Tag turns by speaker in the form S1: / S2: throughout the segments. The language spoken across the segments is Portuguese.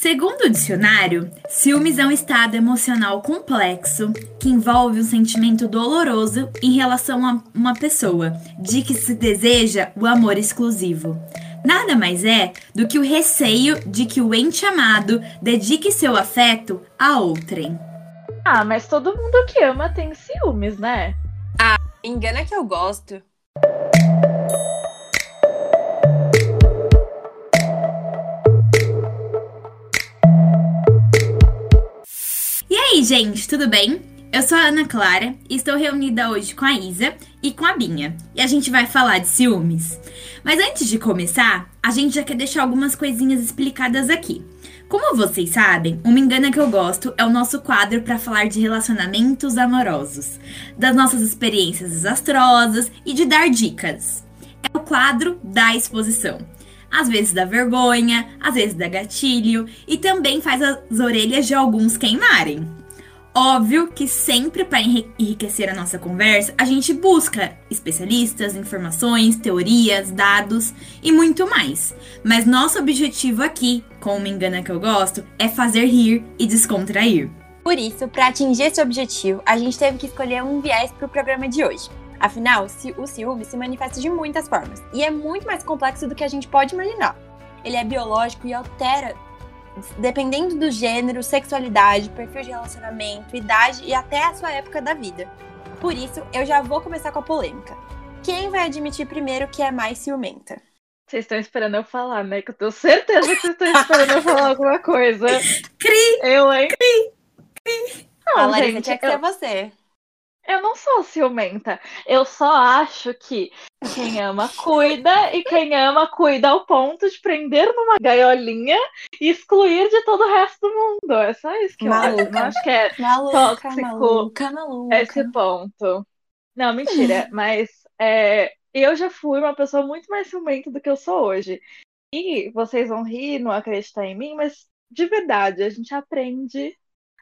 S1: Segundo o dicionário, ciúmes é um estado emocional complexo que envolve um sentimento doloroso em relação a uma pessoa, de que se deseja o amor exclusivo. Nada mais é do que o receio de que o ente amado dedique seu afeto a outrem.
S2: Ah, mas todo mundo que ama tem ciúmes, né?
S3: Ah, engana que eu gosto.
S1: Gente, tudo bem? Eu sou a Ana Clara e estou reunida hoje com a Isa e com a Binha. E a gente vai falar de ciúmes. Mas antes de começar, a gente já quer deixar algumas coisinhas explicadas aqui. Como vocês sabem, o Me Engana Que Eu Gosto é o nosso quadro para falar de relacionamentos amorosos, das nossas experiências desastrosas e de dar dicas. É o quadro da exposição. Às vezes dá vergonha, às vezes dá gatilho e também faz as orelhas de alguns queimarem. Óbvio que sempre para enriquecer a nossa conversa, a gente busca especialistas, informações, teorias, dados e muito mais. Mas nosso objetivo aqui, com o Me Engana Que Eu Gosto, é fazer rir e descontrair.
S3: Por isso, para atingir esse objetivo, a gente teve que escolher um viés para o programa de hoje. Afinal, o ciúme se manifesta de muitas formas e é muito mais complexo do que a gente pode imaginar. Ele é biológico e altera dependendo do gênero, sexualidade, perfil de relacionamento, idade e até a sua época da vida. Por isso, eu já vou começar com a polêmica. Quem vai admitir primeiro que é mais ciumenta?
S2: Vocês estão esperando eu falar, né? Que eu tenho certeza que vocês estão esperando eu falar alguma coisa.
S1: Cri!
S2: Eu, hein?
S1: Cri! Cri!
S3: Não, a Larissa gente, tinha que eu... ser você.
S2: Eu não sou ciumenta. Eu só acho que quem ama cuida e quem ama cuida ao ponto de prender numa gaiolinha e excluir de todo o resto do mundo. É só isso que
S3: maluca.
S2: eu acho. Não acho que é
S3: maluca,
S2: tóxico
S3: maluca, maluca.
S2: esse ponto. Não, mentira. mas é, eu já fui uma pessoa muito mais ciumenta do que eu sou hoje. E vocês vão rir, não acreditar em mim, mas de verdade, a gente aprende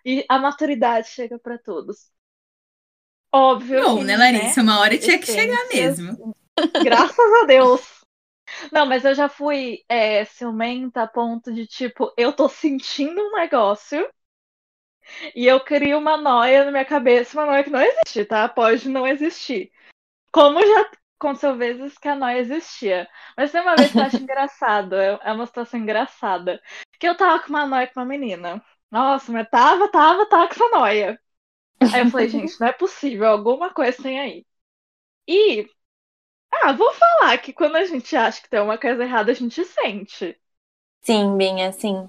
S2: e a maturidade chega para todos. Óbvio.
S1: Não,
S2: que,
S1: né, Larissa? Né? Uma hora tinha que chegar mesmo.
S2: Graças a Deus. Não, mas eu já fui é, ciumenta a ponto de, tipo, eu tô sentindo um negócio e eu crio uma noia na minha cabeça, uma noia que não existe, tá? Pode não existir. Como já aconteceu vezes que a noia existia. Mas tem uma vez que eu acho engraçado, é, é uma situação engraçada. Que eu tava com uma noia com uma menina. Nossa, mas tava, tava, tava com essa noia. Aí eu falei, gente, não é possível, alguma coisa tem aí. E, ah, vou falar que quando a gente acha que tem uma coisa errada, a gente sente.
S3: Sim, bem assim.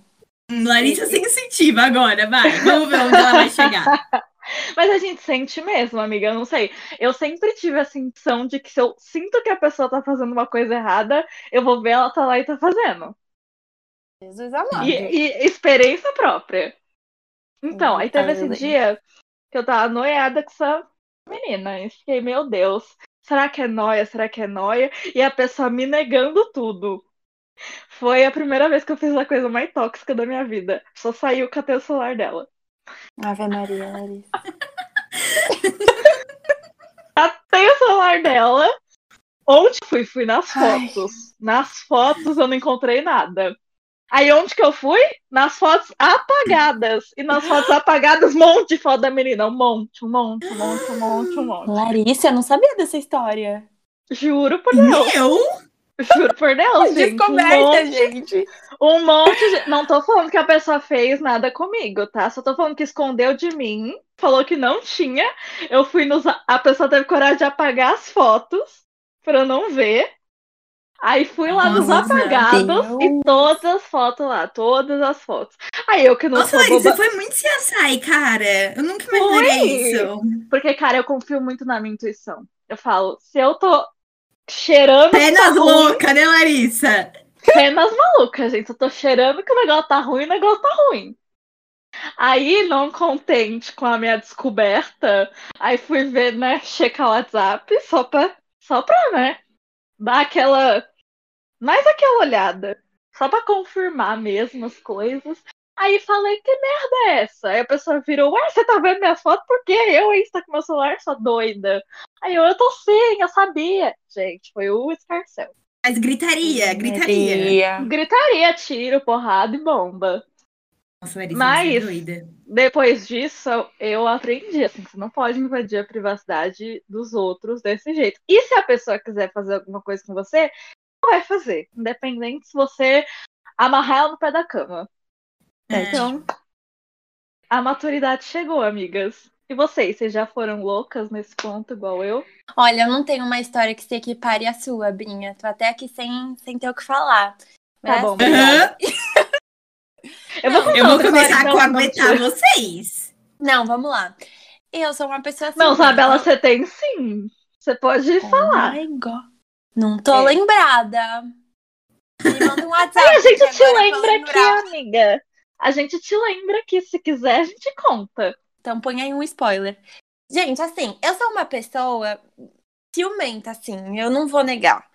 S1: Larissa se incentiva agora, vai. Vamos ver onde ela vai chegar.
S2: Mas a gente sente mesmo, amiga, eu não sei. Eu sempre tive a sensação de que se eu sinto que a pessoa tá fazendo uma coisa errada, eu vou ver ela tá lá e tá fazendo.
S3: Jesus amado.
S2: E, e experiência própria. Então, hum, aí teve esse dia que eu tava noiada com essa menina. E fiquei, meu Deus, será que é noia? Será que é noia? E a pessoa me negando tudo. Foi a primeira vez que eu fiz a coisa mais tóxica da minha vida. Só saiu com o celular dela.
S3: Ave Maria, Larissa.
S2: Catei o celular dela. Onde fui? Fui nas fotos. Ai. Nas fotos eu não encontrei nada. Aí onde que eu fui? Nas fotos apagadas. E nas fotos apagadas, um monte de foto da menina. Um monte, um monte, um monte, um monte, um monte.
S3: Larissa, eu não sabia dessa história.
S2: Juro por Deus.
S1: Eu?
S2: Juro por Deus, gente.
S3: Descoberta,
S2: um monte,
S3: gente.
S2: Um monte de... Não tô falando que a pessoa fez nada comigo, tá? Só tô falando que escondeu de mim. Falou que não tinha. Eu fui nos... A pessoa teve coragem de apagar as fotos pra eu não ver. Aí fui lá nos apagados e todas as fotos lá, todas as fotos. Aí eu que não
S1: Nossa,
S2: sou
S1: Larissa,
S2: boba...
S1: foi muito CSI, cara. Eu nunca imaginaria foi. isso.
S2: Porque, cara, eu confio muito na minha intuição. Eu falo, se eu tô cheirando.
S1: Penas tá louca, né, Larissa?
S2: Penas malucas, gente. Eu tô cheirando que o negócio tá ruim, o negócio tá ruim. Aí, não contente com a minha descoberta, aí fui ver, né, checar o WhatsApp só pra, só pra, né, dar aquela. Mais aquela olhada. Só pra confirmar mesmo as coisas. Aí falei, que merda é essa? Aí a pessoa virou, ué, você tá vendo minhas fotos? Por que eu aí está com meu celular, sua doida? Aí eu, eu tô sim, eu sabia. Gente, foi o escarcel.
S1: Mas gritaria, gritaria.
S2: Gritaria, tiro, porrada e bomba.
S1: Nossa, Larissa,
S2: Mas-
S1: você é doida.
S2: Depois disso, eu aprendi, assim, você não pode invadir a privacidade dos outros desse jeito. E se a pessoa quiser fazer alguma coisa com você, vai fazer. Independente se você amarrar ela no pé da cama.
S1: É.
S2: Então, a maturidade chegou, amigas. E vocês, vocês já foram loucas nesse ponto, igual eu?
S3: Olha, eu não tenho uma história que se equipare à sua, Brinha. Tô até aqui sem, sem ter o que falar.
S2: Tá
S3: Mas,
S2: bom,
S3: assim,
S2: obrigada. Eu vou,
S1: Eu vou começar com
S2: então, não,
S1: aguentar vocês.
S3: Não, vamos lá. Eu sou uma pessoa assim.
S2: Não, Isabela, você tem sim. Você pode falar.
S3: Oh my God. Não tô
S2: É.
S3: lembrada. Me manda um WhatsApp.
S2: A gente te lembra aqui, amiga. A gente te lembra que se quiser, a gente conta.
S3: Então põe aí um spoiler. Gente, assim, eu sou uma pessoa ciumenta, assim, eu não vou negar.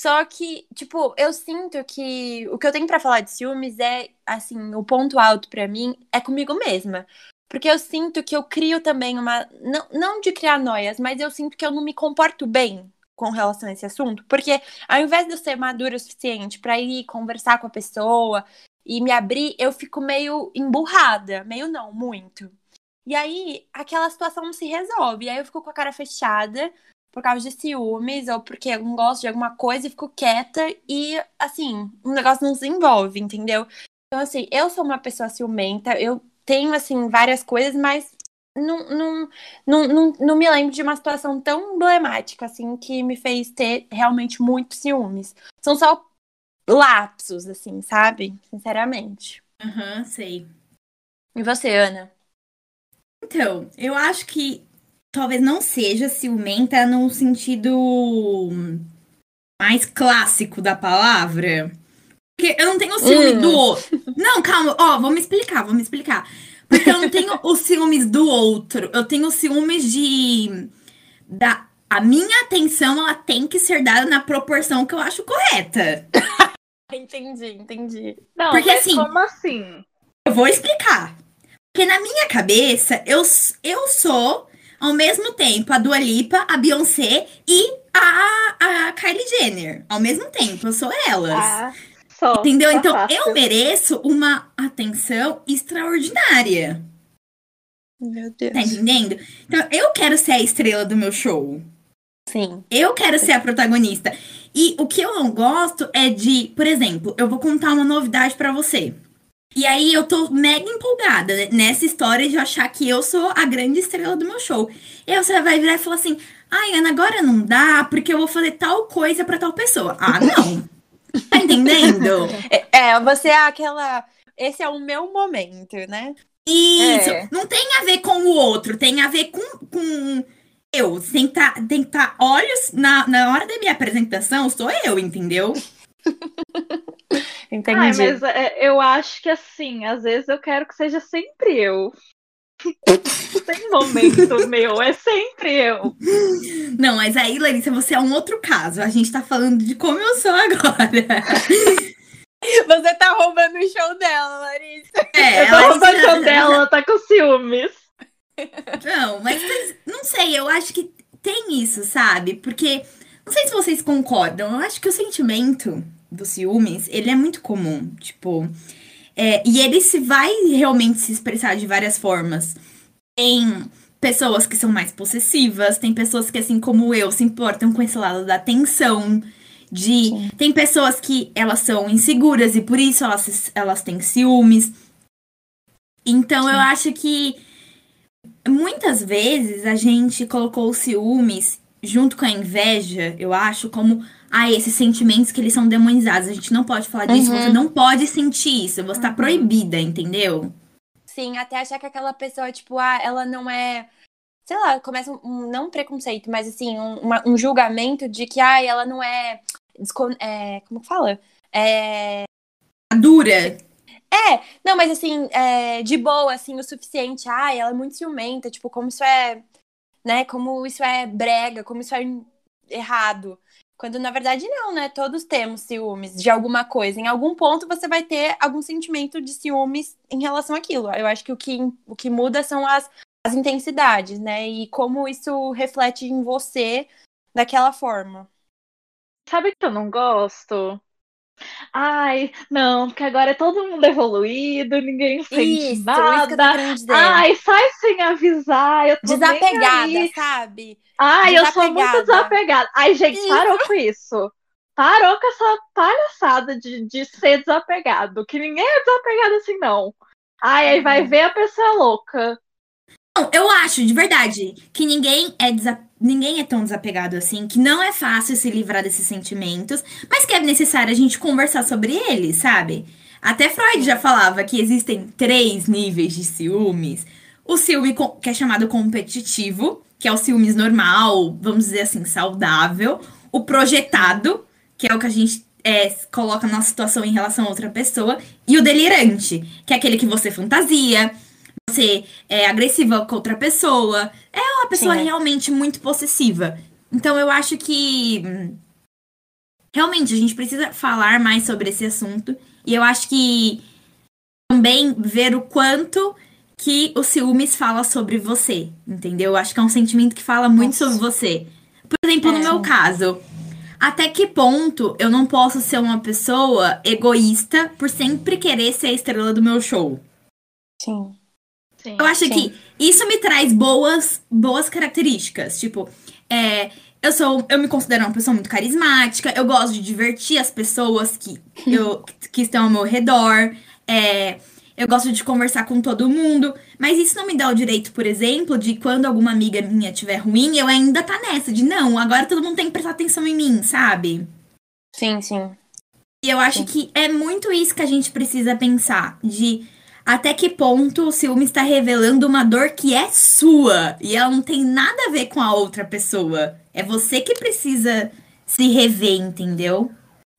S3: Só que, tipo, eu sinto que o que eu tenho pra falar de ciúmes é, assim, o ponto alto pra mim é comigo mesma. Porque eu sinto que eu crio também uma. Não, não de criar noias, mas eu sinto que eu não me comporto bem com relação a esse assunto. Porque ao invés de eu ser madura o suficiente pra ir conversar com a pessoa e me abrir, eu fico meio emburrada. Meio não, muito. E aí, aquela situação não se resolve. E aí eu fico com a cara fechada por causa de ciúmes ou porque eu não gosto de alguma coisa e fico quieta e, assim, o negócio não se desenvolve, entendeu? Então, assim, eu sou uma pessoa ciumenta, eu tenho, assim, várias coisas, mas não, não, não, não, não me lembro de uma situação tão emblemática, assim, que me fez ter realmente muitos ciúmes. São só lapsos, assim, sabe? Sinceramente.
S1: Aham, sei.
S3: E você, Ana?
S1: Então, eu acho que talvez não seja ciumenta no sentido mais clássico da palavra. Porque eu não tenho ciúme
S3: Hum.
S1: do outro. Não, calma, ó, vou me explicar, vou me explicar. Porque eu não tenho os ciúmes do outro. Eu tenho ciúmes de. Da, a minha atenção, ela tem que ser dada na proporção que eu acho correta.
S3: Entendi, entendi.
S2: Não,
S1: Porque,
S2: mas
S1: assim-
S2: como assim?
S1: Eu vou explicar. Porque na minha cabeça, eu, eu sou, ao mesmo tempo, a Dua Lipa, a Beyoncé e a, a Kylie Jenner. Ao mesmo tempo, eu sou elas.
S2: Ah, só.
S1: Entendeu?
S2: tá
S1: Então,
S2: fácil.
S1: eu mereço uma atenção extraordinária.
S3: Meu Deus.
S1: Tá entendendo? Então, eu quero ser a estrela do meu show.
S3: Sim.
S1: Eu quero ser a protagonista. E o que eu não gosto é de, por exemplo, eu vou contar uma novidade pra você. E aí eu tô mega empolgada nessa história de achar que eu sou a grande estrela do meu show. E aí você vai virar e falar assim: "Ai, Ana, agora não dá, porque eu vou fazer tal coisa pra tal pessoa". Ah, não. Tá entendendo?
S3: É, é, você é aquela. Esse é o meu momento, né?
S1: Isso.
S2: É.
S1: Não tem a ver com o outro, tem a ver com, com eu. Tá, tem que tá olhos na, na hora da minha apresentação, sou eu, entendeu?
S3: Entendi.
S2: Ai, mas é, eu acho que assim, às vezes eu quero que seja sempre eu. Tem momento meu, é sempre eu.
S1: Não, mas aí, Larissa, você é um outro caso. A gente tá falando de como eu sou agora.
S3: Você tá roubando o show dela, Larissa.
S1: É,
S2: eu tô roubando
S1: já-
S2: dela, ela tá com ciúmes.
S1: Não, mas mas, não sei, eu acho que tem isso, sabe? Porque, não sei se vocês concordam, eu acho que o sentimento dos ciúmes, ele é muito comum. Tipo, é, e ele se vai realmente se expressar de várias formas. Tem pessoas que são mais possessivas, tem pessoas que, assim como eu, se importam com esse lado da atenção. De,
S3: Sim.
S1: tem pessoas que elas são inseguras e por isso elas, elas têm ciúmes. Então eu acho que muitas vezes a gente colocou os ciúmes junto com a inveja, eu acho, como ah, esses sentimentos que eles são demonizados. A gente não pode falar disso,
S3: Uhum.
S1: você não pode sentir isso, você tá
S2: Uhum.
S1: proibida, entendeu?
S3: Sim, até achar que aquela pessoa, tipo, ah, ela não é. Sei lá, começa um, não um preconceito, mas assim, um, uma- um julgamento de que, ah, ela não é. descon- é como que fala? É.
S1: A dura.
S3: É, não, mas assim, é, de boa, assim, o suficiente. Ah, ela é muito ciumenta, tipo, como isso é, né, como isso é brega, como isso é errado. Quando na verdade não, né? Todos temos ciúmes de alguma coisa. Em algum ponto você vai ter algum sentimento de ciúmes em relação àquilo. Eu acho que o que, o que muda são as, as intensidades, né? E como isso reflete em você daquela forma.
S2: Sabe que eu não gosto? Ai, não, porque agora é todo mundo evoluído, ninguém sente
S3: Isso,
S2: nada.
S3: isso.
S2: Ai, sai sem avisar. Eu tô
S3: Desapegada, sabe?
S2: Ai, eu sou muito
S3: Desapegada.
S2: desapegada. Ai, gente,
S3: Isso.
S2: parou com isso. Parou com essa palhaçada de, de ser desapegado. Que ninguém é desapegado assim, não. Ai, aí
S3: Uhum.
S2: vai ver a pessoa louca.
S1: Não, eu acho, de verdade, que ninguém é, desa- ninguém é tão desapegado assim, que não é fácil se livrar desses sentimentos, mas que é necessário a gente conversar sobre eles, sabe? Até Freud já falava que existem três níveis de ciúmes. O ciúme que é chamado competitivo, que é o ciúmes normal, vamos dizer assim, saudável. O projetado, que é o que a gente é, coloca na situação em relação a outra pessoa. E o delirante, que é aquele que você fantasia, você é agressiva com outra pessoa. É uma pessoa
S3: Sim.
S1: realmente muito possessiva. Então eu acho que realmente a gente precisa falar mais sobre esse assunto. E eu acho que também ver o quanto que o ciúmes fala sobre você, entendeu? Eu acho que é um sentimento que fala muito
S3: Nossa.
S1: sobre você. Por exemplo, no
S3: É.
S1: meu caso, até que ponto eu não posso ser uma pessoa egoísta por sempre querer ser a estrela do meu show?
S3: Sim.
S2: Sim.
S1: Eu acho
S3: Sim.
S1: que isso me traz boas, boas características. Tipo, é, eu sou, eu me considero uma pessoa muito carismática. Eu gosto de divertir as pessoas que, eu, que estão ao meu redor. É, eu gosto de conversar com todo mundo. Mas isso não me dá o direito, por exemplo, de quando alguma amiga minha estiver ruim, eu ainda tá nessa de não, agora todo mundo tem que prestar atenção em mim, sabe?
S3: Sim, sim.
S1: E eu acho
S3: Sim.
S1: que é muito isso que a gente precisa pensar. De até que ponto o ciúme está revelando uma dor que é sua. E ela não tem nada a ver com a outra pessoa. É você que precisa se rever, entendeu?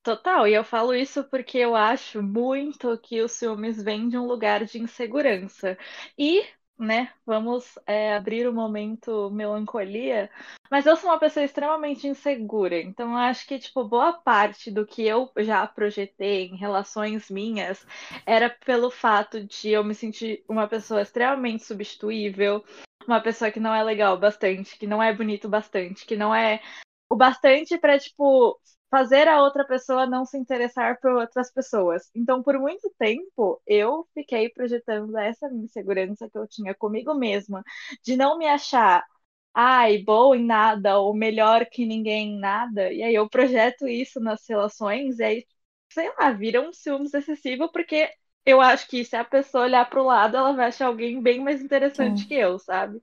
S2: Total, e eu falo isso porque eu acho muito que os ciúmes vêm de um lugar de insegurança. E, né, vamos é, abrir o momento melancolia, mas eu sou uma pessoa extremamente insegura, então acho que, tipo, boa parte do que eu já projetei em relações minhas era pelo fato de eu me sentir uma pessoa extremamente substituível, uma pessoa que não é legal bastante, que não é bonito bastante, que não é o bastante pra, tipo, fazer a outra pessoa não se interessar por outras pessoas. Então, por muito tempo, eu fiquei projetando essa insegurança que eu tinha comigo mesma, de não me achar, ai, boa em nada, ou melhor que ninguém em nada. E aí eu projeto isso nas relações, e aí, sei lá, vira um ciúmes excessivo, porque eu acho que se a pessoa olhar pro lado, ela vai achar alguém bem mais interessante
S3: Sim.
S2: que eu, sabe?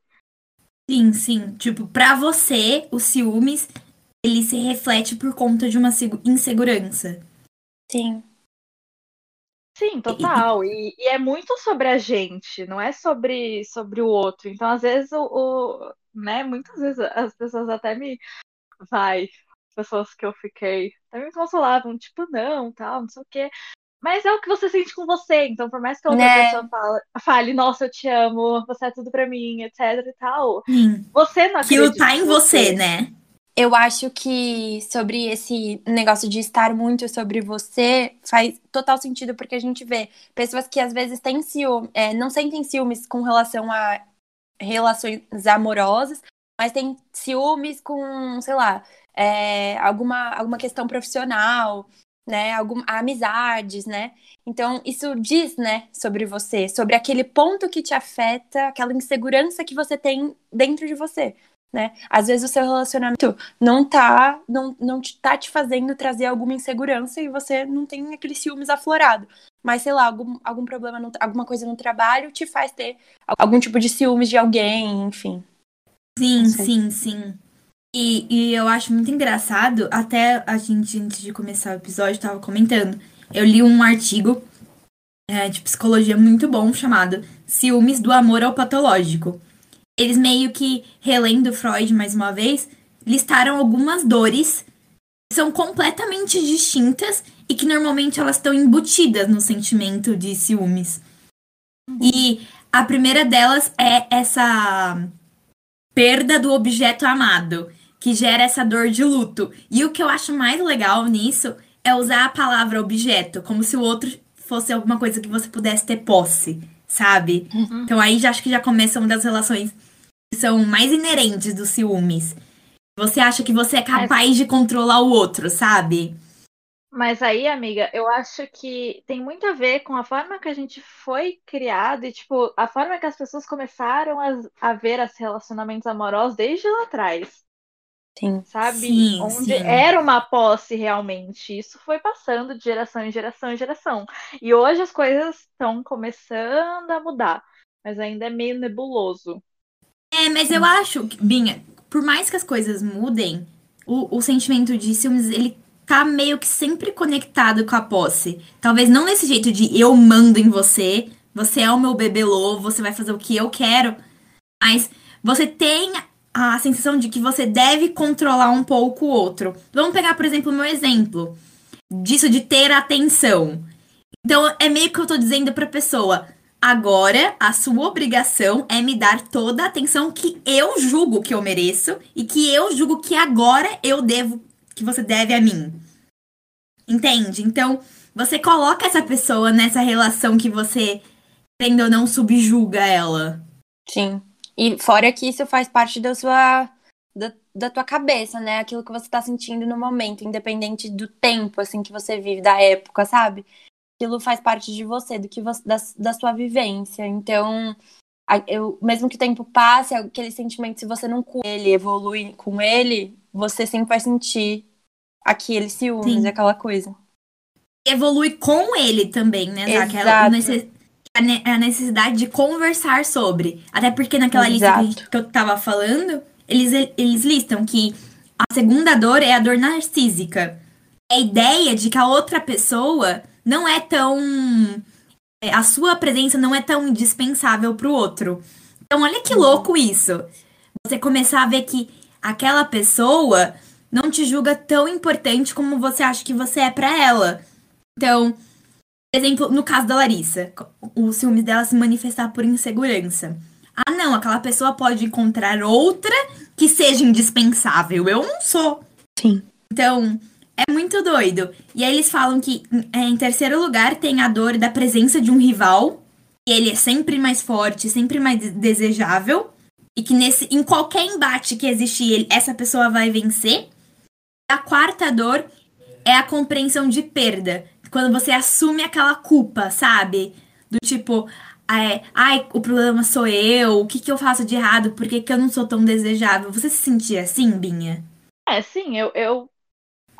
S1: Sim, sim. Tipo, pra você, o ciúmes, ele se reflete por conta de uma segu- insegurança.
S3: Sim.
S2: Sim, total. E, e é muito sobre a gente, não é sobre, sobre o outro. Então, às vezes, o, o- né, muitas vezes as pessoas até me. Vai, pessoas que eu fiquei, até me consolavam, tipo, não, tal, não sei o quê. Mas é o que você sente com você. Então, por mais que a outra
S3: Né?
S2: pessoa fala, fale, nossa, eu te amo, você é tudo pra mim, etc e tal,
S1: Sim.
S2: você não
S1: Aquilo
S2: acredita
S1: tá em você, né?
S3: Eu acho que sobre esse negócio de estar muito sobre você faz total sentido, porque a gente vê pessoas que às vezes têm ciúme, é, não sentem ciúmes com relação a relações amorosas, mas tem ciúmes com, sei lá, é, alguma, alguma questão profissional, né? Algum, amizades, né? Então, isso diz, né, sobre você, sobre aquele ponto que te afeta, aquela insegurança que você tem dentro de você. Né? Às vezes o seu relacionamento não tá, não, não te, tá te fazendo trazer alguma insegurança e você não tem aquele ciúmes aflorado. Mas, sei lá, algum, algum problema, no, alguma coisa no trabalho te faz ter algum tipo de ciúmes de alguém, enfim.
S1: Sim, sim, sim. E, e eu acho muito engraçado, até a gente, antes de começar o episódio, tava comentando. Eu li um artigo é, de psicologia muito bom chamado Ciúmes do Amor ao Patológico. Eles meio que, relendo Freud mais uma vez, listaram algumas dores que são completamente distintas e que normalmente elas estão embutidas no sentimento de ciúmes. E a primeira delas é essa perda do objeto amado, que gera essa dor de luto. E o que eu acho mais legal nisso é usar a palavra objeto, como se o outro fosse alguma coisa que você pudesse ter posse, sabe? Então aí já acho que já começa uma das relações são mais inerentes dos ciúmes. Você acha que você é capaz de controlar o outro, sabe?
S2: Mas aí, amiga, eu acho que tem muito a ver com a forma que a gente foi criado e, tipo, a forma que as pessoas começaram a, a ver os relacionamentos amorosos desde lá atrás.
S3: Sim.
S2: Sabe?
S1: Sim,
S2: Onde
S1: sim.
S2: era uma posse realmente. Isso foi passando de geração em geração em geração. E hoje as coisas estão começando a mudar. Mas ainda é meio nebuloso.
S1: É, mas eu acho, Binha, por mais que as coisas mudem, o, o sentimento de ciúmes, ele tá meio que sempre conectado com a posse. Talvez não nesse jeito de eu mando em você, você é o meu bebelô, você vai fazer o que eu quero, mas você tem a sensação de que você deve controlar um pouco o outro. Vamos pegar, por exemplo, o meu exemplo disso de ter atenção. Então, é meio que eu tô dizendo pra pessoa, Agora, a sua obrigação é me dar toda a atenção que eu julgo que eu mereço e que eu julgo que agora eu devo, que você deve a mim. Entende? Então, você coloca essa pessoa nessa relação que você, querendo ou não, subjuga ela.
S3: Sim. E fora que isso faz parte da sua. Da, da tua cabeça, né? Aquilo que você tá sentindo no momento, independente do tempo, assim, que você vive, da época, sabe? Aquilo faz parte de você, do que você, da, da sua vivência. Então, eu, mesmo que o tempo passe, aquele sentimento, se você não com ele, evolui com ele, você sempre vai sentir aquele ciúmes,
S1: Sim.
S3: aquela coisa.
S1: Evolui com ele também, né,
S3: Exato.
S1: o necess- a ne- a necessidade de conversar sobre. Até porque naquela lista que,
S3: Exato.
S1: gente- que eu tava falando, eles, eles listam que a segunda dor é a dor narcísica. É a ideia de que a outra pessoa não é tão. é, A sua presença não é tão indispensável pro outro. Então, olha que louco isso. Você começar a ver que aquela pessoa não te julga tão importante como você acha que você é pra ela. Então, por exemplo, no caso da Larissa, o ciúmes dela se manifestar por insegurança. Ah, não, aquela pessoa pode encontrar outra que seja indispensável. Eu não sou.
S3: Sim.
S1: Então, é muito doido. E aí eles falam que é, em terceiro lugar tem a dor da presença de um rival. E ele é sempre mais forte, sempre mais de- desejável. E que nesse, em qualquer embate que existir, essa pessoa vai vencer. A quarta dor é a compreensão de perda. Quando você assume aquela culpa, sabe? Do tipo, é, ai, o problema sou eu, o que, que eu faço de errado, por que, que eu não sou tão desejável? Você se sentia assim, Binha?
S2: É, sim, eu, eu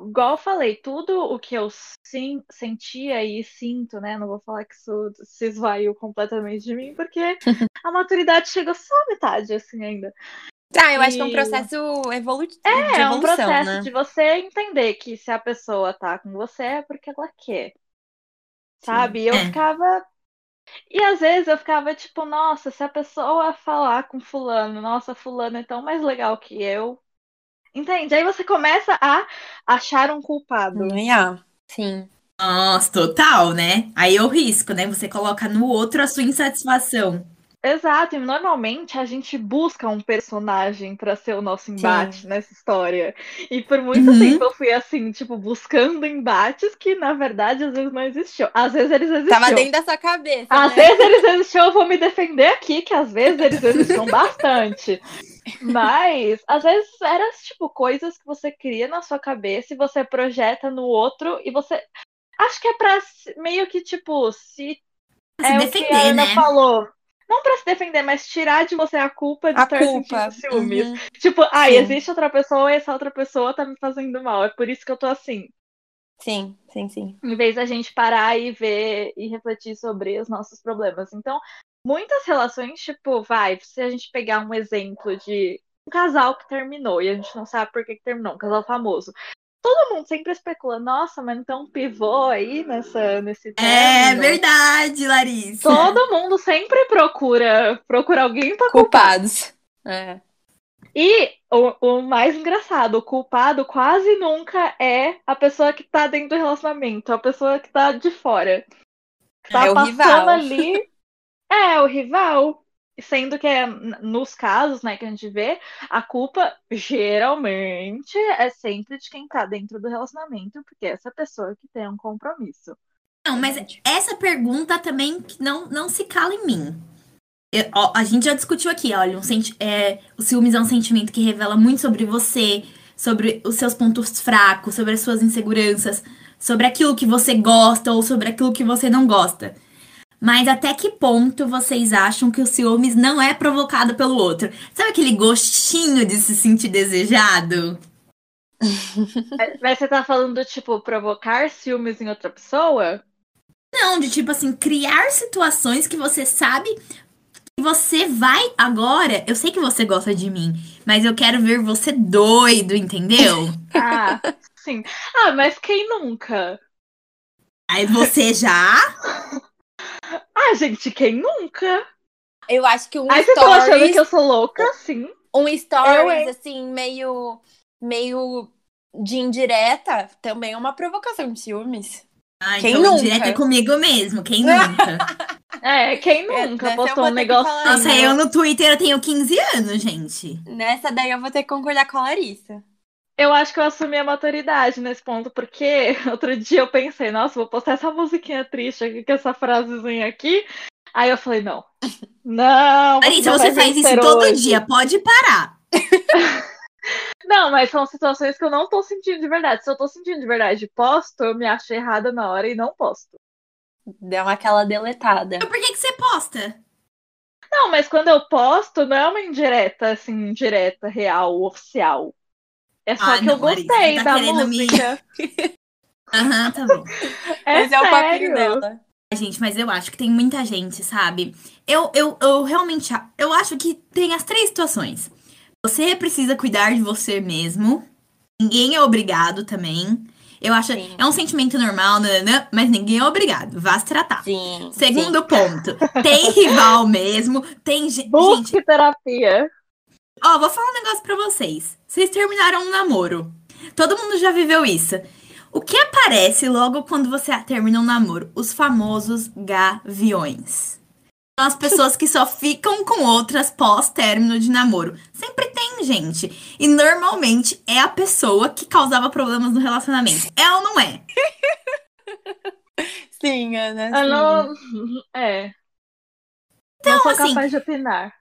S2: igual eu falei, tudo o que eu sim, sentia e sinto, né? Não vou falar que isso se esvaiu completamente de mim, porque a maturidade chegou só à metade, assim, ainda.
S3: Ah, eu acho que é um
S2: E-
S3: processo evolu... de
S2: É, é um processo
S3: né?
S2: de você entender que se a pessoa tá com você é porque ela quer. Sabe? E eu
S1: É.
S2: ficava. E às vezes eu ficava tipo, nossa, se a pessoa falar com fulano, nossa, fulano é tão mais legal que eu. Entende? Aí você começa a achar um culpado.
S3: Yeah. Sim.
S1: Nossa, total, né? Aí eu risco, né? Você coloca no outro a sua insatisfação.
S2: Exato, e normalmente a gente busca um personagem pra ser o nosso embate nessa história. E por muito
S1: Uhum.
S2: tempo eu fui assim, tipo, buscando embates que na verdade às vezes não existiam. Às vezes eles existiam.
S3: Tava dentro da sua cabeça,
S2: Às
S3: né?
S2: vezes eles existiam, eu vou me defender aqui, que às vezes eles existiam bastante. Mas, às vezes, eram, tipo, coisas que você cria na sua cabeça e você projeta no outro e você. Acho que é pra meio que, tipo, se.
S1: Se
S2: é o
S1: defender,
S2: que a Ana
S1: né?
S2: falou. Não pra se defender, mas tirar de você a culpa de
S3: A
S2: estar
S3: culpa.
S2: sentindo ciúmes.
S3: Uhum.
S2: Tipo, ah,
S3: Sim.
S2: existe outra pessoa e essa outra pessoa tá me fazendo mal. É por isso que eu tô assim.
S3: Sim, sim, sim.
S2: em vez da gente parar e ver e refletir sobre os nossos problemas. Então, muitas relações, tipo, vai, se a gente pegar um exemplo de um casal que terminou e a gente não sabe por que, que terminou, um casal famoso. Todo mundo sempre especula, nossa, mas tem um pivô aí nessa, nesse
S1: É verdade, Larissa.
S2: Todo mundo sempre procura, procura alguém pra
S3: Culpados. É.
S2: E o, o mais engraçado, o culpado quase nunca é a pessoa que tá dentro do relacionamento, a pessoa que tá de fora. Tá
S3: É o
S2: passando
S3: rival.
S2: ali. É, o rival. Sendo que é, nos casos, né, que a gente vê, a culpa geralmente é sempre de quem tá dentro do relacionamento, porque é essa pessoa que tem um compromisso.
S1: Não, mas essa pergunta também não, não se cala em mim. Eu- ó, a gente já discutiu aqui, olha, um senti é, o ciúmes é um sentimento que revela muito sobre você, sobre os seus pontos fracos, sobre as suas inseguranças. sobre aquilo que você gosta ou sobre aquilo que você não gosta. Mas até que ponto vocês acham que o ciúmes não é provocado pelo outro? Sabe aquele gostinho de se sentir desejado?
S2: Mas você tá falando, tipo, provocar ciúmes em outra pessoa?
S1: Não, de tipo assim, criar situações que você sabe que você vai agora. Eu sei que você gosta de mim, mas eu quero ver você doido, entendeu?
S2: Ah, sim. Ah, mas quem nunca?
S1: Aí você já.
S2: Ah, gente, quem nunca?
S3: Eu acho que um
S2: Aí vocês estão achando
S3: stories,
S2: que eu sou louca? Sim.
S3: um
S2: Eu,
S3: stories
S2: hein?
S3: assim, meio meio de indireta, também é uma provocação de ciúmes.
S1: Ah,
S3: Quem
S1: então
S3: nunca?
S1: direto é comigo mesmo, quem nunca?
S2: É, quem
S3: É,
S2: nunca
S3: eu
S2: postou um negócio?
S3: falar.
S1: Nossa, eu no Twitter eu tenho 15 anos, gente.
S3: Nessa daí eu vou ter que concordar com a Larissa.
S2: Eu acho que eu assumi a maturidade nesse ponto, porque outro dia eu pensei, nossa, vou postar essa musiquinha triste aqui, com essa frasezinha aqui. Aí eu falei, não. Não. Não
S1: você faz isso
S2: vencer
S1: todo
S2: hoje.
S1: dia, pode parar.
S2: Não, mas são situações que eu não tô sentindo de verdade. Se eu tô sentindo de verdade e posto, eu me acho errada na hora e não posto.
S3: Deu uma aquela deletada.
S1: Por que, que você posta?
S2: Não, mas quando eu posto, não é uma indireta, assim, indireta, real, oficial. É só
S1: Ah,
S2: que
S1: não,
S2: eu gostei
S1: você tá
S2: da
S1: querendo me-
S2: música.
S1: Aham, tá bom.
S2: É
S3: Esse é o papinho
S2: sério.
S3: dela.
S1: Gente, mas eu acho que tem muita gente, sabe? Eu, eu, eu realmente eu acho que tem as três situações. Você precisa cuidar de você mesmo. Ninguém é obrigado também. Eu acho
S3: Sim.
S1: é um sentimento normal, nananã, mas ninguém é obrigado. Vá se tratar.
S3: Sim.
S1: Segundo ponto, tem rival mesmo, tem ge- gente.
S2: Busque terapia.
S1: Ó, vou falar um negócio pra vocês. Vocês terminaram um namoro. Todo mundo já viveu isso. O que aparece logo quando você termina um namoro? Os famosos gaviões. São as pessoas que só ficam com outras pós-término de namoro. Sempre tem, gente. E normalmente é a pessoa que causava problemas no relacionamento. É ou não é?
S3: Sim, Ana.
S2: Eu
S3: sim.
S2: não. É.
S1: Então,
S2: não sou
S1: assim,
S2: capaz de opinar.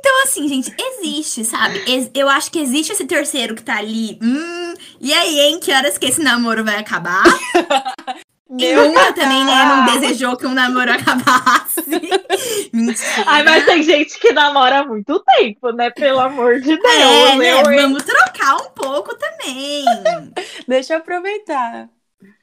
S1: Então, assim, gente, existe, sabe? Eu acho que existe esse terceiro que tá ali. Hum, e aí, hein? Que horas que esse namoro vai acabar? E
S3: Meu
S1: nunca também, né? Não desejou que um namoro acabasse. Mentira.
S2: Ai, mas tem gente que namora há muito tempo, né? Pelo amor de Deus.
S1: É, né?
S2: hein?
S1: Vamos trocar um pouco também.
S3: Deixa eu aproveitar.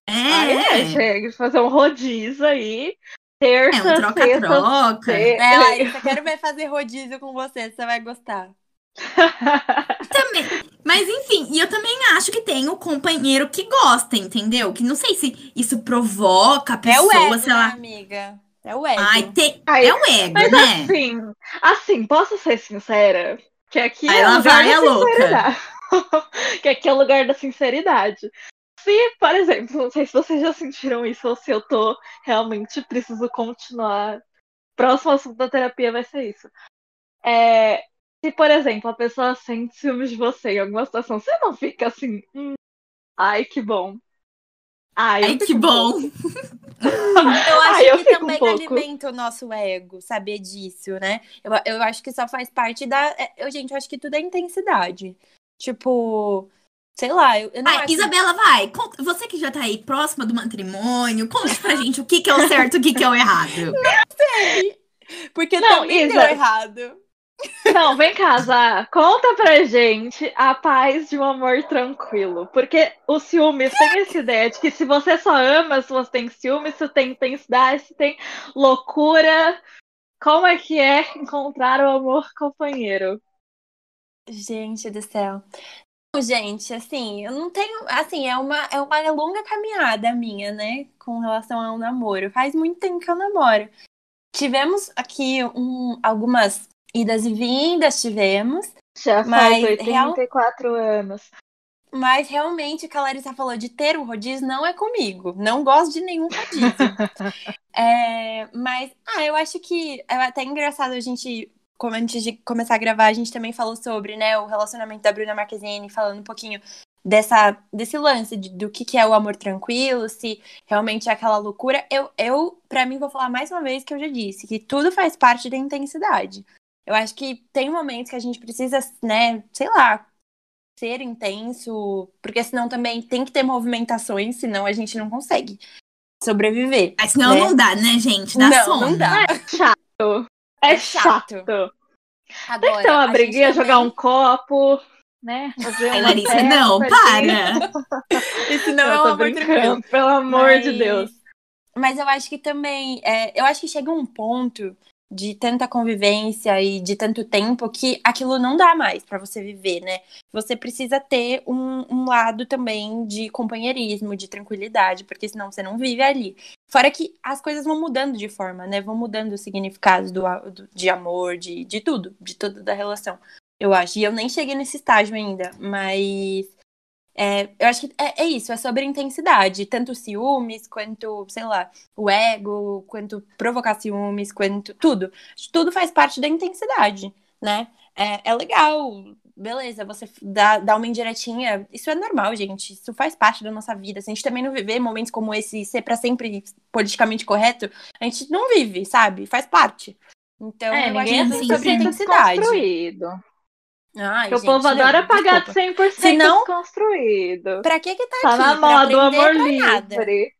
S2: Ai, é,
S1: É,
S2: chega de fazer um rodízio aí. Terça,
S1: é um troca-troca.
S3: É, Larissa, quero ver fazer rodízio com você, você vai gostar.
S1: Também. Mas enfim, e eu também acho que tem o companheiro que gosta, entendeu? Que não sei se isso provoca a
S3: É o
S1: pessoa,
S3: ego,
S1: sei
S3: né,
S1: lá.
S3: amiga? É o ego.
S1: Ai, tem...
S2: Ai,
S1: é o ego,
S2: Mas
S1: né?
S2: assim, assim, posso ser sincera? Que aqui
S1: Aí
S2: é lugar
S1: vai
S2: da
S1: a louca.
S2: sinceridade. que aqui é o lugar da sinceridade. Se, por exemplo, não sei se vocês já sentiram isso ou se eu tô realmente preciso continuar. Próximo assunto da terapia vai ser isso. É, se, por exemplo, a pessoa sente ciúmes de você em alguma situação, você não fica assim, "Hum, ai, que bom. Ai,
S1: Ai, que
S2: um
S1: bom.
S3: Eu acho
S2: Ai, eu
S3: que
S2: um
S3: também
S2: pouco.
S3: alimenta o nosso ego, saber disso, né? Eu, eu acho que só faz parte da. é, Eu, gente, eu acho que tudo é intensidade. Tipo, sei lá, eu, eu não
S1: Ai,
S3: acho.
S1: Isabela, vai. Conta- Você que já tá aí próxima do matrimônio, conte pra gente o que, que é o certo e o que, que é o errado.
S3: Porque
S2: Não,
S3: também
S2: Isa.
S3: deu errado.
S2: Não, vem cá, Zá. Conta pra gente a paz de um amor tranquilo. Porque o ciúmes tem essa ideia de que se você só ama, se você tem ciúmes, se tem intensidade, se tem loucura. Como é que é encontrar o amor companheiro?
S3: Gente do céu. Gente, assim, eu não tenho. Assim, é uma, é uma longa caminhada minha, né? Com relação ao namoro. Faz muito tempo que eu namoro. Tivemos aqui um, algumas idas e vindas, tivemos.
S2: Já faz
S3: real-
S2: 84 anos.
S3: Mas realmente o que a Larissa falou de ter um rodízio não é comigo. Não gosto de nenhum rodízio. É, mas, ah, eu acho que é até engraçado a gente, como antes de começar a gravar, a gente também falou sobre, né, o relacionamento da Bruna Marquezine, falando um pouquinho dessa, desse lance de- do que, que é o amor tranquilo, se realmente é aquela loucura. Eu, eu, pra mim, vou falar mais uma vez que eu já disse, que tudo faz parte da intensidade. Eu acho que tem momentos que a gente precisa, né, sei lá, ser intenso, porque senão também tem que ter movimentações, senão a gente não consegue sobreviver.
S1: Mas senão
S3: né?
S1: não dá, né, gente? Dá
S3: não,
S1: sono.
S3: não dá.
S2: É chato. É,
S3: É chato.
S2: chato. Tem
S3: Agora,
S2: que ter uma
S3: a
S2: briguinha,
S3: também-
S2: jogar um copo, né? Fazer uma
S1: Larissa,
S2: festa
S1: não, para!
S3: Isso não
S2: Eu
S3: é um
S2: brincando,
S3: tranquilo.
S2: pelo amor de
S3: Mas-
S2: Deus.
S3: Mas eu acho que também. é, eu acho que chega um ponto de tanta convivência e de tanto tempo que aquilo não dá mais pra você viver, né? Você precisa ter um, um lado também de companheirismo, de tranquilidade, porque senão você não vive ali. Fora que as coisas vão mudando de forma, né? Vão mudando os significados do, do- de amor, de, de tudo, de toda da relação. Eu acho. E eu nem cheguei nesse estágio ainda, mas. É, eu acho que é, é isso, é sobre intensidade. Tanto ciúmes, quanto, sei lá, o ego, quanto provocar ciúmes, quanto tudo. Tudo faz parte da intensidade, né? É, é legal, beleza, você dá, dá uma indiretinha. Isso é normal, gente. Isso faz parte da nossa vida. Se a gente também não viver momentos como esse, ser pra sempre politicamente correto, a gente não vive, sabe? Faz parte. Então,
S2: É,
S3: eu acho
S2: é
S3: que
S1: sim,
S3: é sobre
S2: 100%
S3: intensidade.
S2: desconstruído.
S3: Ai,
S2: o
S3: gente,
S2: povo
S3: não,
S2: adora pagar
S3: desculpa.
S2: 100%
S3: Senão-
S2: desconstruído.
S3: Pra que que tá,
S2: Tá
S3: aqui?
S2: na
S3: Pra
S2: moda o amor
S3: nada.
S2: livre.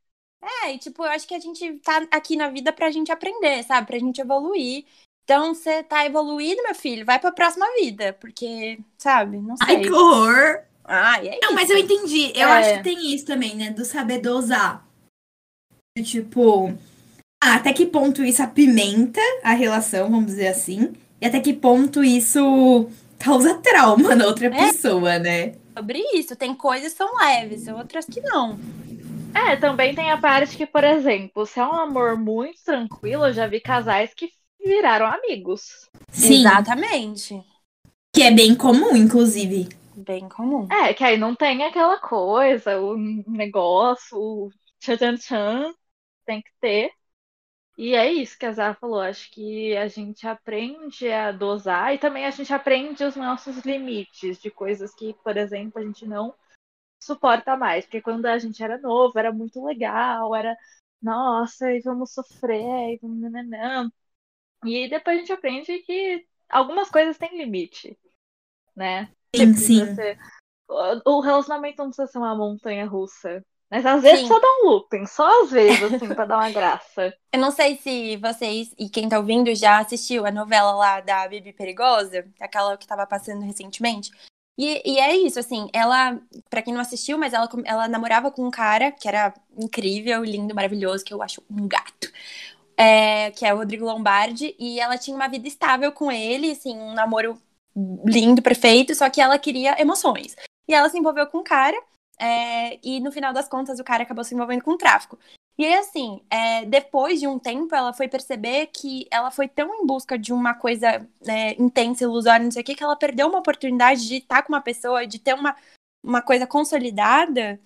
S3: É, e tipo, eu acho que a gente tá aqui na vida pra gente aprender, sabe? Pra gente evoluir. Então, você tá evoluído, meu filho, vai pra próxima vida. Porque, sabe? Não sei.
S1: Ai, que horror!
S3: Ai, é
S1: Não,
S3: isso.
S1: mas eu entendi. Eu
S2: É.
S1: acho que tem isso também, né? Do saber dosar. Do Tipo, ah, até que ponto isso apimenta a relação, vamos dizer assim. E até que ponto isso causa trauma na outra
S3: É.
S1: pessoa, né?
S3: Sobre isso, tem coisas que são leves, outras que não.
S2: É, também tem a parte que, por exemplo, se é um amor muito tranquilo, eu já vi casais que viraram amigos.
S1: Sim.
S3: Exatamente.
S1: Que é bem comum, inclusive.
S3: Bem comum.
S2: É, que aí não tem aquela coisa, o negócio, o tchan-tchan-tchan, tem que ter. E é isso que a Zara falou, acho que a gente aprende a dosar e também a gente aprende os nossos limites de coisas que, por exemplo, a gente não suporta mais. Porque quando a gente era novo, era muito legal, era, nossa, e vamos sofrer, e vamos nananã. E depois a gente aprende que algumas coisas têm limite, né?
S1: Sim,
S2: Precisa
S1: sim.
S2: O o relacionamento não precisa ser uma montanha russa. Mas às vezes
S3: Sim.
S2: só dá um looping, só às vezes, assim, pra dar uma graça.
S3: Eu não sei se vocês e quem tá ouvindo já assistiu a novela lá da Bibi Perigosa, aquela que tava passando recentemente. E, e é isso, assim, ela, pra quem não assistiu, mas ela, ela namorava com um cara que era incrível, lindo, maravilhoso, que eu acho um gato. É, que é o Rodrigo Lombardi, e ela tinha uma vida estável com ele, assim, um namoro lindo, perfeito, só que ela queria emoções. E ela se envolveu com um cara, é, e no final das contas o cara acabou se envolvendo com tráfico. E aí, assim, é, depois de um tempo, ela foi perceber que ela foi tão em busca de uma coisa é, intensa, ilusória, não sei o que, que ela perdeu uma oportunidade de estar com uma pessoa, de ter uma, uma coisa consolidada.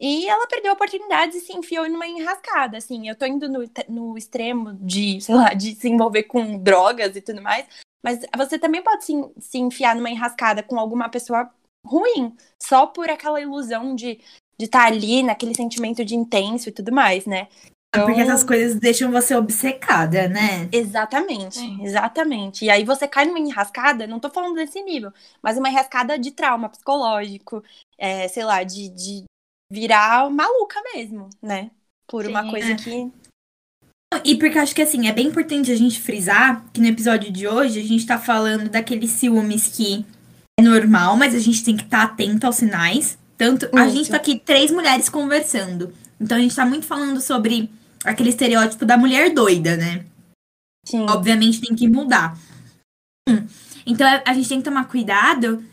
S3: E ela perdeu oportunidades e se enfiou numa enrascada, assim. Eu tô indo no, no extremo de, sei lá, de se envolver com drogas e tudo mais. Mas você também pode se, se enfiar numa enrascada com alguma pessoa ruim, só por aquela ilusão de de estar ali naquele sentimento de intenso e tudo mais, né? Então,
S1: Porque essas coisas deixam você obcecada, né?
S3: Exatamente,
S2: Sim.
S3: exatamente. E aí você cai numa enrascada, não tô falando desse nível, mas uma enrascada de trauma psicológico, é, sei lá, de, de virar maluca mesmo, né? Por uma
S2: Sim,
S3: coisa
S1: é.
S3: que.
S1: E porque acho que assim, é bem importante a gente frisar que no episódio de hoje a gente tá falando daqueles ciúmes que é normal, mas a gente tem que estar atento aos sinais. Tanto a
S3: Isso.
S1: gente tá aqui três mulheres conversando. Então a gente tá muito falando sobre aquele estereótipo da mulher doida, né?
S3: Sim,
S1: Obviamente tem que mudar. Hum. Então a- a gente tem que tomar cuidado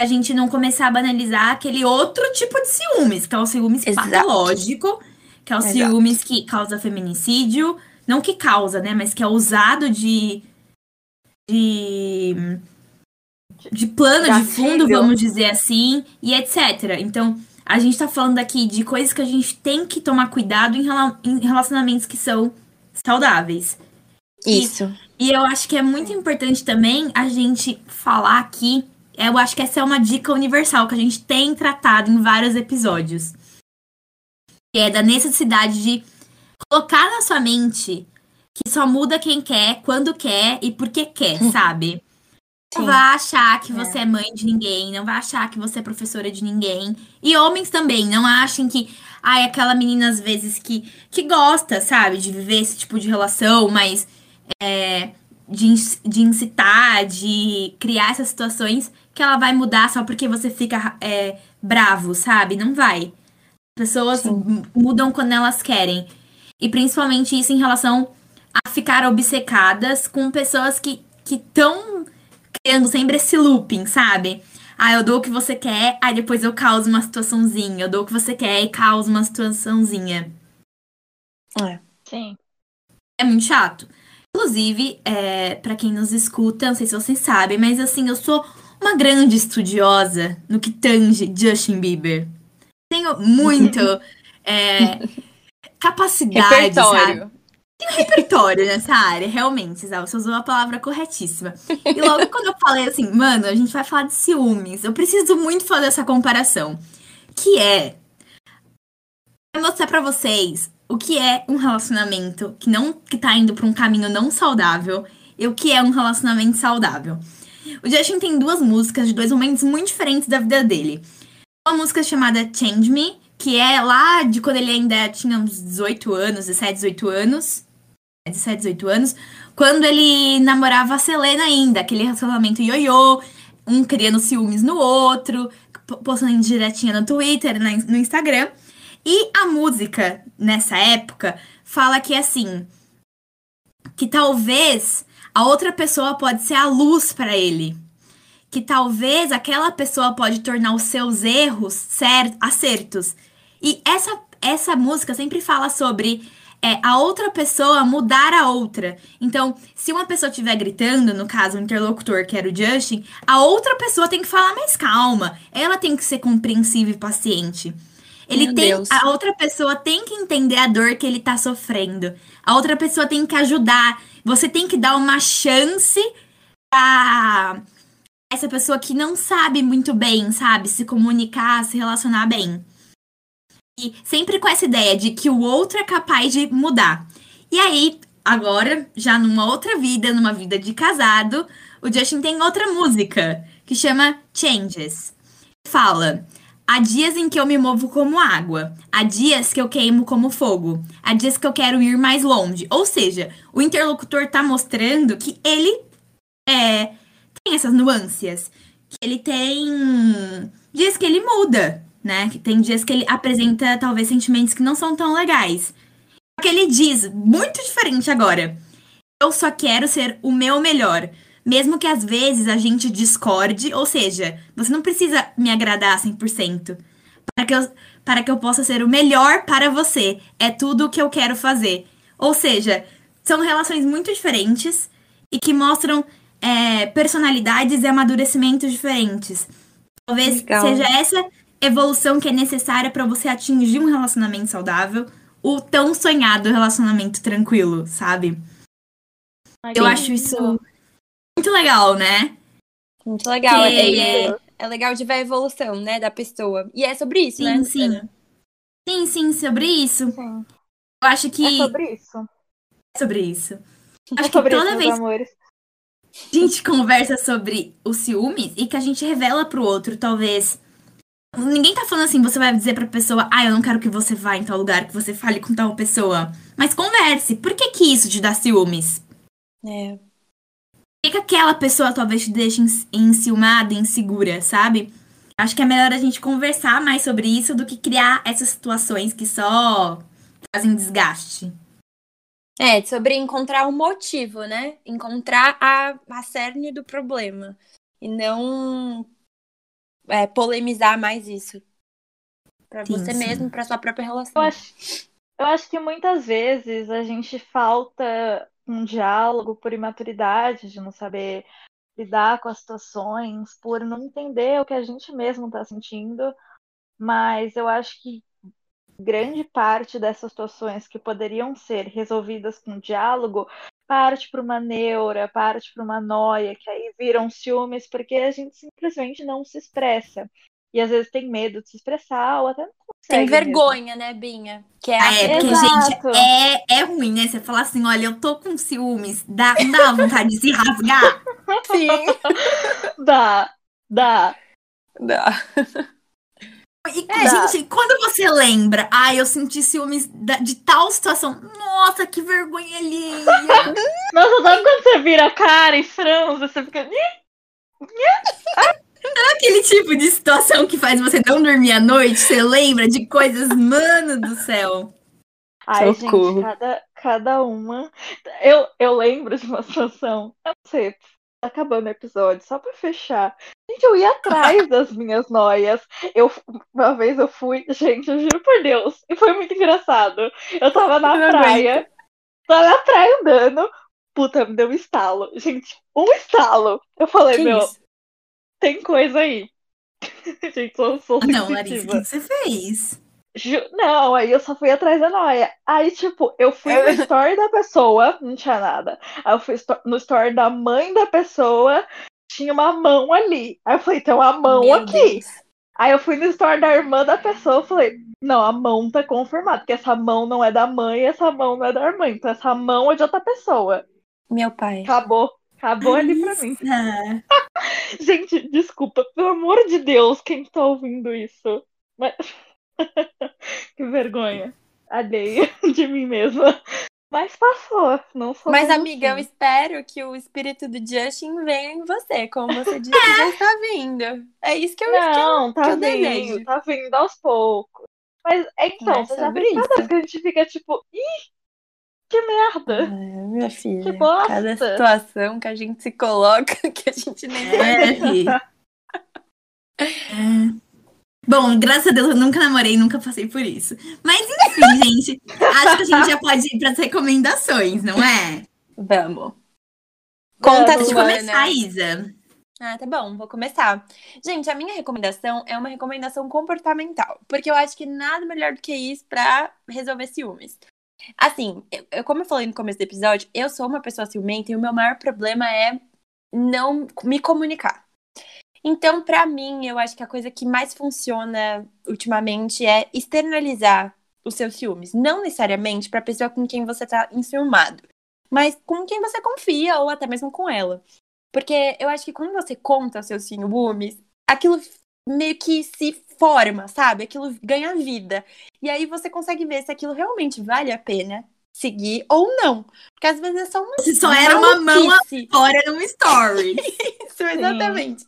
S1: a gente não começar a banalizar aquele outro tipo de ciúmes, que é o ciúmes
S3: Exato.
S1: patológico, que é o
S3: Exato.
S1: ciúmes que causa feminicídio, não que causa, né, mas que é usado de de de plano de
S2: Gatilho.
S1: fundo, vamos dizer assim, e etc. Então, a gente tá falando aqui de coisas que a gente tem que tomar cuidado em rela- em relacionamentos que são saudáveis.
S3: isso.
S1: E eu acho que é muito importante também a gente falar aqui. Eu acho que essa é uma dica universal que a gente tem tratado em vários episódios. Que é da necessidade de colocar na sua mente que só muda quem quer, quando quer e porque quer, sabe? Não vai achar que você é. é mãe de ninguém, não vai achar que você é professora de ninguém. E homens também, não achem que ai, aquela menina às vezes que, que gosta, sabe, de viver esse tipo de relação, mas é, de, de incitar, de criar essas situações que ela vai mudar só porque você fica é, bravo, sabe? Não vai. Pessoas Sim. mudam quando elas querem. E principalmente isso em relação a ficar obcecadas com pessoas que estão criando sempre esse looping, sabe? Ah, eu dou o que você quer, aí depois eu causo uma situaçãozinha. Eu dou o que você quer e causo uma situaçãozinha.
S3: É.
S2: Sim.
S1: É muito chato. Inclusive, é, para quem nos escuta, não sei se vocês sabem, mas assim, eu sou uma grande estudiosa no que tange Justin Bieber. Tenho muito é, capacidade, repertório. sabe? Tenho repertório nessa área, realmente, Zé. Você usou a palavra corretíssima. E logo quando eu falei assim, mano, a gente vai falar de ciúmes, eu preciso muito fazer essa comparação. Que é mostrar para vocês o que é um relacionamento que não que tá indo para um caminho não saudável e o que é um relacionamento saudável. O Justin tem duas músicas de dois momentos muito diferentes da vida dele. Uma música chamada Change Me, que é lá de quando ele ainda tinha uns 18 anos, 17, 18 anos. 17, 18 anos, quando ele namorava a Selena ainda, aquele relacionamento ioiô, um criando ciúmes no outro, postando direitinho no Twitter, no Instagram. E a música, nessa época, fala que assim, que talvez a outra pessoa pode ser a luz para ele. Que talvez aquela pessoa pode tornar os seus erros certos, acertos. E essa, essa música sempre fala sobre é a outra pessoa mudar a outra. Então, se uma pessoa estiver gritando, no caso o interlocutor, que era o Justin, a outra pessoa tem que falar mais calma. Ela tem que ser compreensiva e paciente. Ele Meu tem, Deus. a outra pessoa tem que entender a dor que ele tá sofrendo. A outra pessoa tem que ajudar. Você tem que dar uma chance pra essa pessoa que não sabe muito bem, sabe, se comunicar, se relacionar bem. E sempre com essa ideia de que o outro é capaz de mudar. E aí, agora, já numa outra vida, numa vida de casado, o Justin tem outra música que chama Changes. Fala: Há dias em que eu me movo como água, há dias que eu queimo como fogo, há dias que eu quero ir mais longe. Ou seja, o interlocutor tá mostrando que ele é, tem essas nuances, que ele tem dias que ele muda, né? Que tem dias que ele apresenta talvez sentimentos que não são tão legais. Só que ele diz, muito diferente agora. Eu só quero ser o meu melhor. Mesmo que às vezes a gente discorde, ou seja, você não precisa me agradar 100%. Para que eu, para que eu possa ser o melhor para você. É tudo o que eu quero fazer. Ou seja, são relações muito diferentes e que mostram é, personalidades e amadurecimentos diferentes. Talvez Legal. seja essa evolução que é necessária para você atingir um relacionamento saudável, o tão sonhado relacionamento tranquilo, sabe? Ai, Eu acho isso muito legal, né?
S3: Muito legal. Que... É, é, é, legal de ver a evolução, né, da pessoa. E é sobre isso,
S1: sim,
S3: né?
S1: Sim, sim. Sim, sim, sobre isso. Sim. Eu acho que.
S2: É sobre isso.
S1: É sobre isso.
S2: É acho é que toda isso, vez amores.
S1: a gente conversa sobre o ciúmes e que a gente revela pro outro, talvez, Ninguém tá falando assim, você vai dizer pra pessoa, ah, eu não quero que você vá em tal lugar, que você fale com tal pessoa. Mas converse. Por que que isso te dá ciúmes?
S3: É.
S1: Por que, que aquela pessoa talvez te deixe enciumada, insegura, sabe? Acho que é melhor a gente conversar mais sobre isso do que criar essas situações que só fazem desgaste.
S3: É, sobre encontrar o um motivo, né? Encontrar a, a cerne do problema. E não é, polemizar mais isso. Pra sim, você sim. mesmo, pra sua própria relação.
S2: Eu acho, eu acho que muitas vezes a gente falta um diálogo por imaturidade, de não saber lidar com as situações, por não entender o que a gente mesmo está sentindo. Mas eu acho que grande parte dessas situações que poderiam ser resolvidas com diálogo parte para uma neura, parte para uma noia, que aí viram ciúmes, porque a gente simplesmente não se expressa. E às vezes tem medo de se expressar, ou até não consegue.
S3: Tem vergonha, mesmo. né, Binha?
S1: Que é, é porque, gente, é, é ruim, né? Você falar assim, olha, eu tô com ciúmes, dá, dá vontade de se rasgar.
S3: Sim.
S2: Dá, dá.
S3: Dá.
S1: E,
S3: É.
S1: gente, quando você lembra, ah, eu senti ciúmes da- de tal situação. Nossa, que vergonha alheia.
S2: Nossa, sabe quando você vira a cara e franza, você fica.
S1: Aquele tipo de situação que faz você não dormir à noite, você lembra de coisas, mano do céu.
S2: Ai,
S3: Socorro.
S2: gente, cada, cada uma. Eu, eu lembro de uma situação. Eu não sei, acabando o episódio, só pra fechar. Gente, eu ia atrás das minhas noias. Eu, uma vez eu fui, gente, eu juro por Deus, e foi muito engraçado. Eu tava na
S3: Eu
S2: praia, tava na praia andando. Puta, me deu um estalo. Gente, um estalo. Eu falei,
S3: Que
S2: meu,
S3: isso?
S2: tem coisa aí. gente, sou, sou
S1: Não, Larissa, o que você fez?
S2: Não, aí eu só fui atrás da noia. Aí, tipo, eu fui
S3: É.
S2: no store da pessoa, não tinha nada. Aí eu fui no store da mãe da pessoa, tinha uma mão ali. Aí eu falei, tem uma mão
S3: Meu
S2: aqui.
S3: Deus.
S2: Aí eu fui no store da irmã da pessoa, eu falei, não, a mão tá confirmada, porque essa mão não é da mãe, essa mão não é da irmã. Então essa mão é de outra pessoa.
S3: Meu pai.
S2: Acabou. Acabou ali pra mim.
S1: Ah,
S2: Gente, desculpa, pelo amor de Deus, quem tá ouvindo isso? Mas... que vergonha. Alheia de mim mesma. Mas passou, não sou
S3: Mas, amiga, eu
S2: assim.
S3: espero que o espírito do Justin venha em você, como você disse que já está vindo. É isso que eu
S2: Não,
S3: que
S2: tá
S3: eu
S2: vindo,
S3: desejo.
S2: tá vindo aos poucos. Mas é então,
S3: É
S2: você já viu cada vez que a gente fica tipo, ih, que merda.
S3: Ah, minha filha,
S2: Que bosta.
S3: cada situação que a gente se coloca que a gente nem
S1: é. É. Bom, graças a Deus eu nunca namorei, nunca passei por isso. Mas enfim, gente, acho que a gente já pode ir pras recomendações, não é?
S3: Vamos. Conta
S2: Vamos,
S3: sua,
S1: começar. Isa.
S3: Ah, tá bom, vou começar. Gente, a minha recomendação é uma recomendação comportamental, porque eu acho que nada melhor do que isso pra resolver ciúmes. Assim, eu, eu- como eu falei no começo do episódio, eu sou uma pessoa ciumenta e o meu maior problema é não me comunicar. Então, pra mim, eu acho que a coisa que mais funciona ultimamente é externalizar os seus ciúmes, não necessariamente pra pessoa com quem você tá enciumado, mas com quem você confia ou até mesmo com ela. Porque eu acho que quando você conta os seus ciúmes, aquilo meio que se forma, sabe? Aquilo ganha vida. E aí você consegue ver se aquilo realmente vale a pena seguir ou não. Porque às vezes é só uma
S1: Se só era uma mão fora num story.
S3: Isso, exatamente.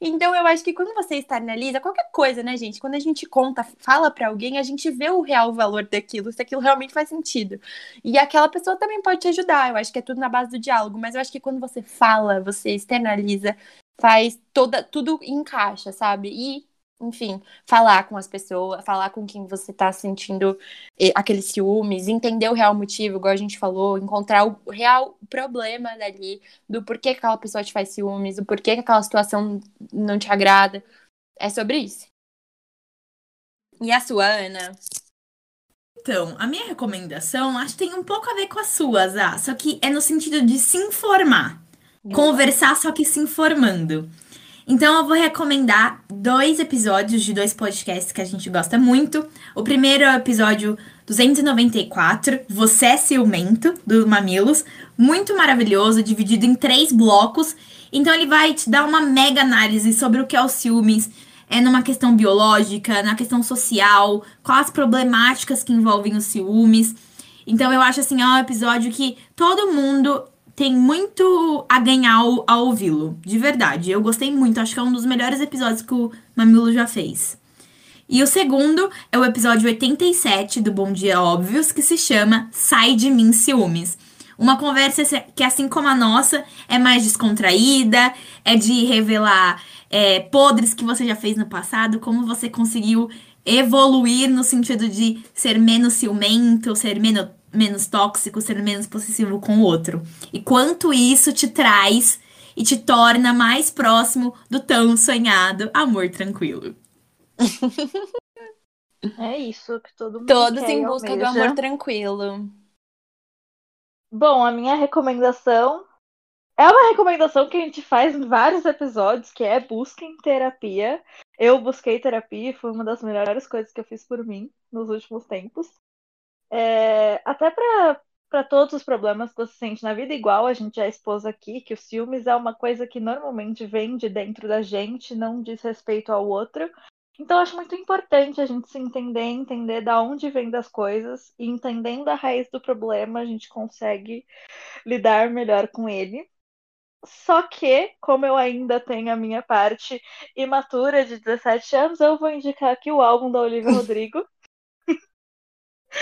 S3: Então eu acho que quando você externaliza qualquer coisa, né, gente? Quando a gente conta, fala pra alguém, a gente vê o real valor daquilo, se aquilo realmente faz sentido. E aquela pessoa também pode te ajudar. Eu acho que é tudo na base do diálogo, mas eu acho que quando você fala, você externaliza, faz toda tudo encaixa, sabe? E enfim, falar com as pessoas, falar com quem você tá sentindo eh, aqueles ciúmes, entender o real motivo, igual a gente falou, encontrar o real problema dali, do porquê que aquela pessoa te faz ciúmes, do porquê que aquela situação não te agrada. É sobre isso. E a sua, Ana?
S1: Então, a minha recomendação acho que tem um pouco a ver com as suas, ah, só que é no sentido de se informar. Conversar, só que se informando. Então, eu vou recomendar dois episódios de dois podcasts que a gente gosta muito. O primeiro é o episódio 294, Você é Ciumento, do Mamilos. Muito maravilhoso, dividido em três blocos. Então, ele vai te dar uma mega análise sobre o que é o ciúmes, é numa questão biológica, na questão social, quais as problemáticas que envolvem os ciúmes. Então, eu acho assim, é um episódio que todo mundo tem muito a ganhar ao, ao ouvi-lo. De verdade. Eu gostei muito. Acho que é um dos melhores episódios que o Mamilo já fez. E o segundo é o episódio 87 do Bom Dia Óbvios, que se chama Sai de Mim Ciúmes. Uma conversa que, assim como a nossa, é mais descontraída, é de revelar é, podres que você já fez no passado, como você conseguiu evoluir no sentido de ser menos ciumento, ser menos, menos tóxico, ser menos possessivo com o outro. E quanto isso te traz e te torna mais próximo do tão sonhado amor tranquilo.
S2: É isso que todo mundo
S3: Todos
S2: quer e
S3: em busca do amor tranquilo.
S2: Bom, a minha recomendação é uma recomendação que a gente faz em vários episódios, que é busquem terapia. Eu busquei terapia e foi uma das melhores coisas que eu fiz por mim nos últimos tempos. É, até para todos os problemas que você sente na vida, igual a gente já expôs aqui, que os ciúmes é uma coisa que normalmente vem de dentro da gente, não diz respeito ao outro. Então, eu acho muito importante a gente se entender, entender da onde vem das coisas, e entendendo a raiz do problema, a gente consegue lidar melhor com ele. Só que, como eu ainda tenho a minha parte imatura de 17 anos, eu vou indicar aqui o álbum da Olivia Rodrigo.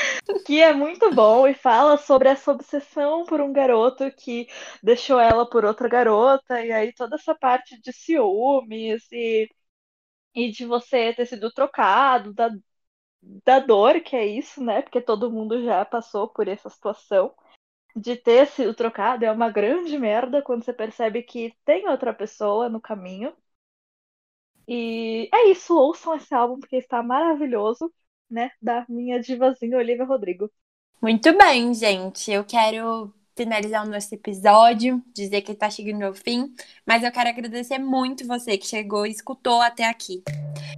S2: que é muito bom e fala sobre essa obsessão por um garoto que deixou ela por outra garota, e aí toda essa parte de ciúmes e, e de você ter sido trocado, da, da dor que é isso, né? Porque todo mundo já passou por essa situação de ter sido trocado. É uma grande merda quando você percebe que tem outra pessoa no caminho. E é isso, ouçam esse álbum porque está maravilhoso né, da minha divazinha Olivia Rodrigo.
S3: Muito bem, gente. Eu quero finalizar o nosso episódio, dizer que está chegando ao fim, mas eu quero agradecer muito você que chegou e escutou até aqui.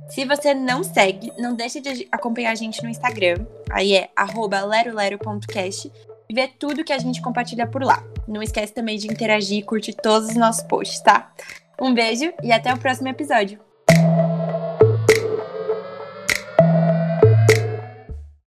S3: Se você não segue, não deixe de acompanhar a gente no Instagram, aí é lerolero.cast e ver tudo que a gente compartilha por lá. Não esquece também de interagir e curtir todos os nossos posts, tá? Um beijo e até o próximo episódio.